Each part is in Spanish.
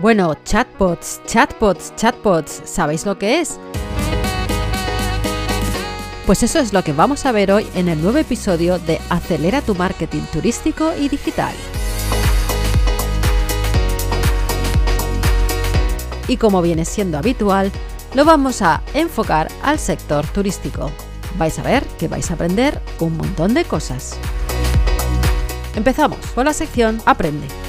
Bueno, chatbots, chatbots, chatbots, ¿sabéis lo que es? Pues eso es lo que vamos a ver hoy en el nuevo episodio de Acelera tu marketing turístico y digital. Y como viene siendo habitual, lo vamos a enfocar al sector turístico. Vais a ver que vais a aprender un montón de cosas. Empezamos con la sección Aprende.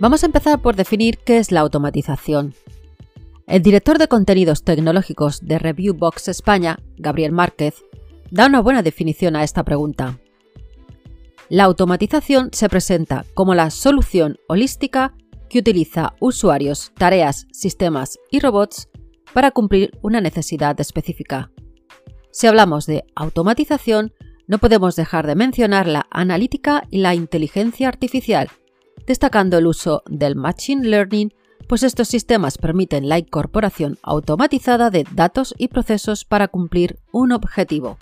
Vamos a empezar por definir qué es la automatización. El director de contenidos tecnológicos de Reviewbox España, Gabriel Márquez, da una buena definición a esta pregunta. La automatización se presenta como la solución holística que utiliza usuarios, tareas, sistemas y robots para cumplir una necesidad específica. Si hablamos de automatización, no podemos dejar de mencionar la analítica y la inteligencia artificial, destacando el uso del Machine Learning, pues estos sistemas permiten la incorporación automatizada de datos y procesos para cumplir un objetivo.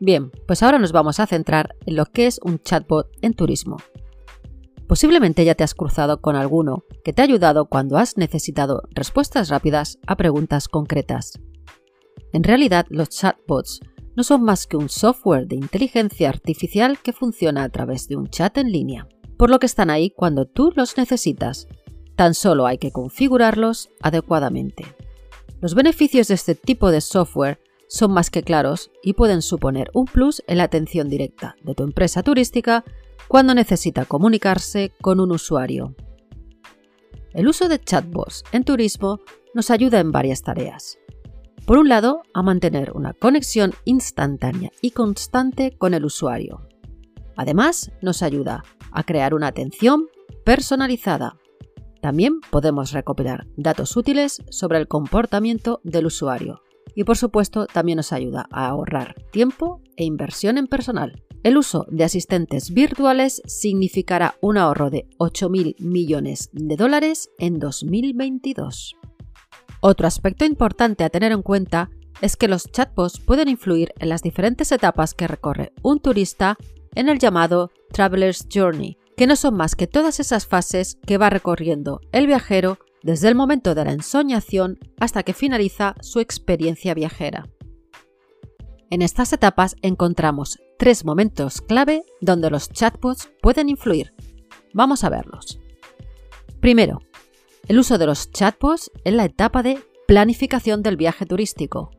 Bien, pues ahora nos vamos a centrar en lo que es un chatbot en turismo. Posiblemente ya te has cruzado con alguno que te ha ayudado cuando has necesitado respuestas rápidas a preguntas concretas. En realidad, los chatbots no son más que un software de inteligencia artificial que funciona a través de un chat en línea por lo que están ahí cuando tú los necesitas. Tan solo hay que configurarlos adecuadamente. Los beneficios de este tipo de software son más que claros y pueden suponer un plus en la atención directa de tu empresa turística cuando necesita comunicarse con un usuario. El uso de chatbots en turismo nos ayuda en varias tareas. Por un lado, a mantener una conexión instantánea y constante con el usuario. Además, nos ayuda a crear una atención personalizada. También podemos recopilar datos útiles sobre el comportamiento del usuario. Y por supuesto, también nos ayuda a ahorrar tiempo e inversión en personal. El uso de asistentes virtuales significará un ahorro de 8.000 millones de dólares en 2022. Otro aspecto importante a tener en cuenta es que los chatbots pueden influir en las diferentes etapas que recorre un turista en el llamado Traveler's Journey, que no son más que todas esas fases que va recorriendo el viajero desde el momento de la ensoñación hasta que finaliza su experiencia viajera. En estas etapas encontramos tres momentos clave donde los chatbots pueden influir. Vamos a verlos. Primero, el uso de los chatbots en la etapa de planificación del viaje turístico.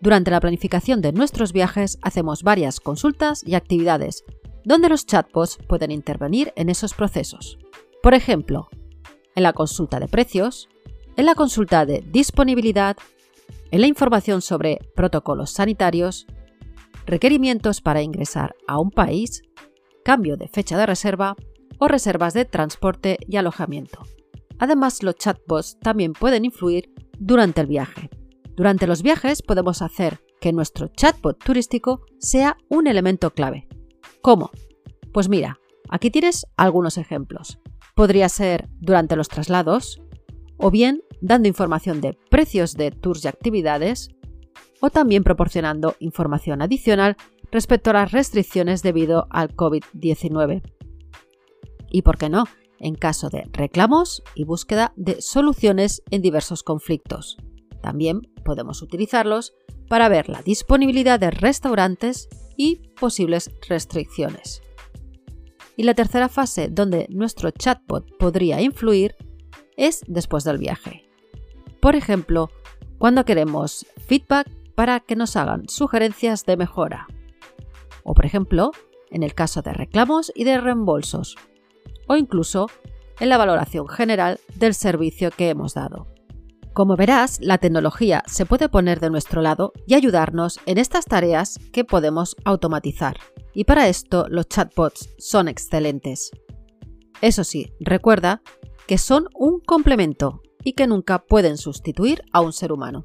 Durante la planificación de nuestros viajes hacemos varias consultas y actividades, donde los chatbots pueden intervenir en esos procesos. Por ejemplo, en la consulta de precios, en la consulta de disponibilidad, en la información sobre protocolos sanitarios, requerimientos para ingresar a un país, cambio de fecha de reserva o reservas de transporte y alojamiento. Además, los chatbots también pueden influir durante el viaje. Durante los viajes podemos hacer que nuestro chatbot turístico sea un elemento clave. ¿Cómo? Pues mira, aquí tienes algunos ejemplos. Podría ser durante los traslados, o bien dando información de precios de tours y actividades, o también proporcionando información adicional respecto a las restricciones debido al COVID-19. Y por qué no, en caso de reclamos y búsqueda de soluciones en diversos conflictos. También podemos utilizarlos para ver la disponibilidad de restaurantes y posibles restricciones. Y la tercera fase donde nuestro chatbot podría influir es después del viaje. Por ejemplo, cuando queremos feedback para que nos hagan sugerencias de mejora. O por ejemplo, en el caso de reclamos y de reembolsos. O incluso en la valoración general del servicio que hemos dado. Como verás, la tecnología se puede poner de nuestro lado y ayudarnos en estas tareas que podemos automatizar. Y para esto los chatbots son excelentes. Eso sí, recuerda que son un complemento y que nunca pueden sustituir a un ser humano.